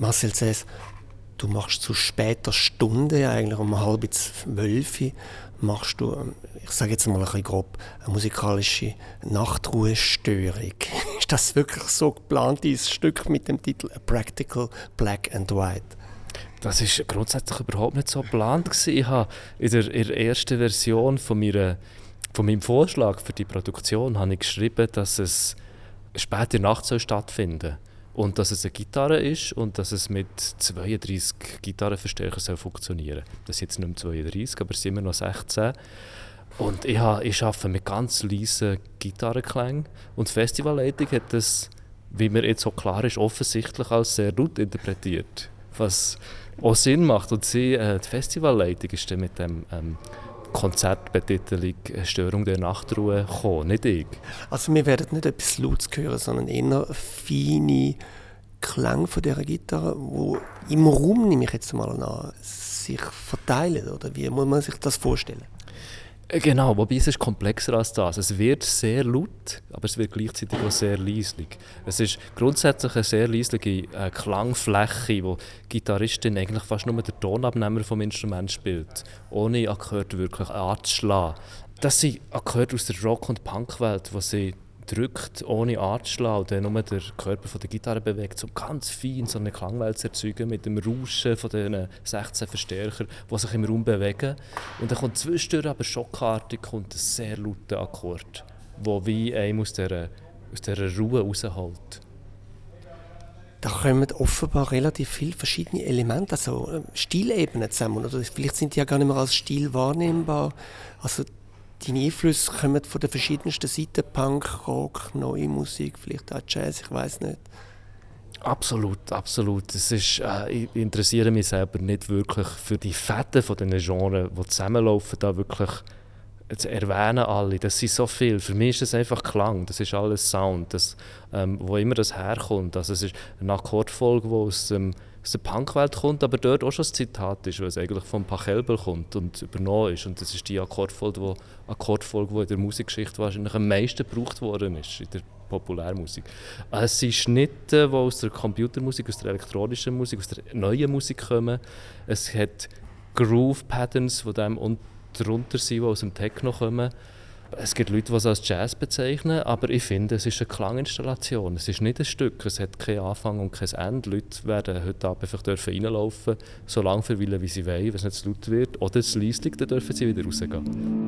Marcel Cess, du machst zu später Stunde, eigentlich um halb zwölf, machst du, ähm, ich sage jetzt mal ein bisschen grob, eine musikalische Nachtruhestörung. Ist das wirklich so geplant, dieses Stück mit dem Titel A Practical Black and White? Das ist grundsätzlich überhaupt nicht so geplant. Ich habe in der, in der ersten Version von, meiner, von meinem Vorschlag für die Produktion habe ich geschrieben, dass es später Nacht soll stattfinden und dass es eine Gitarre ist und dass es mit 32 Gitarrenverstärkern soll funktionieren soll. Das sind jetzt nicht mehr 32, aber es sind immer noch 16. Und ich, habe, ich arbeite mit ganz leisen Gitarrenklängen und die Festivalleitung hat das, wie mir jetzt so klar ist, offensichtlich als sehr laut interpretiert. Was auch Sinn macht. Und sie, äh, die Festivalleitung ist dann mit dem ähm, Konzertbetitelung «Störung der Nachtruhe» gekommen, nicht ich. Also wir werden nicht etwas Lautes hören, sondern eher feine Klang von dieser Gitarre, wo im Raum, nehme ich jetzt mal an, sich verteilen, oder wie muss man sich das vorstellen? Äh, genau, wobei es ist komplexer als das. Es wird sehr laut, aber es wird gleichzeitig auch sehr leislich. Es ist grundsätzlich eine sehr leisliche äh, Klangfläche, wo die Gitarristin eigentlich fast nur den Tonabnehmer vom Instrument spielt, ohne Akkorde wirklich anzuschlagen. Das sind Akkorde aus der Rock- und Punkwelt, wo sie drückt, ohne anzuschlagen und dann nur der Körper von der Gitarre bewegt, um ganz fein so eine Klangwelt zu erzeugen mit dem Rauschen von den 16 Verstärker, die sich im Raum bewegen. Und dann kommt zwischendurch aber schockartig kommt ein sehr lauter Akkord, der wie einem aus dieser, aus dieser Ruhe rausholt. Da kommen offenbar relativ viele verschiedene Elemente, also ähm, Stilebenen zusammen. Oder vielleicht sind die ja gar nicht mehr als Stil wahrnehmbar. Also Deine Einflüsse kommen von den verschiedensten Seiten, Punk, Rock, neue Musik, vielleicht auch Jazz, ich weiß nicht. Absolut, absolut. Es ist, äh, ich interessiere mich selber nicht wirklich für die Fetten von den Genres, die zusammenlaufen, da wirklich zu erwähnen alle. Das sind so viel. Für mich ist das einfach Klang, das ist alles Sound, das, ähm, wo immer das herkommt. Also es ist eine Akkordfolge, die aus dem aus der Punkwelt kommt, aber dort auch schon ein Zitat ist, weil es eigentlich von Pachelbel kommt und übernommen ist. Und das ist die Akkordfolge, die, Akkordfolge, die in der Musikgeschichte wahrscheinlich am meisten gebraucht worden ist, in der Populärmusik. Es sind Schnitte, die aus der Computermusik, aus der elektronischen Musik, aus der neuen Musik kommen. Es hat Groove-Patterns, die dem und darunter sind, die aus dem Techno kommen. Es gibt Leute, die es als Jazz bezeichnen, aber ich finde, es ist eine Klanginstallation. Es ist nicht ein Stück, es hat keinen Anfang und kein Ende. Leute werden heute Abend einfach dürfen reinlaufen, so lange verweilen, wie sie wollen, wenn es nicht zu laut wird. Oder es leislich, dann dürfen sie wieder rausgehen.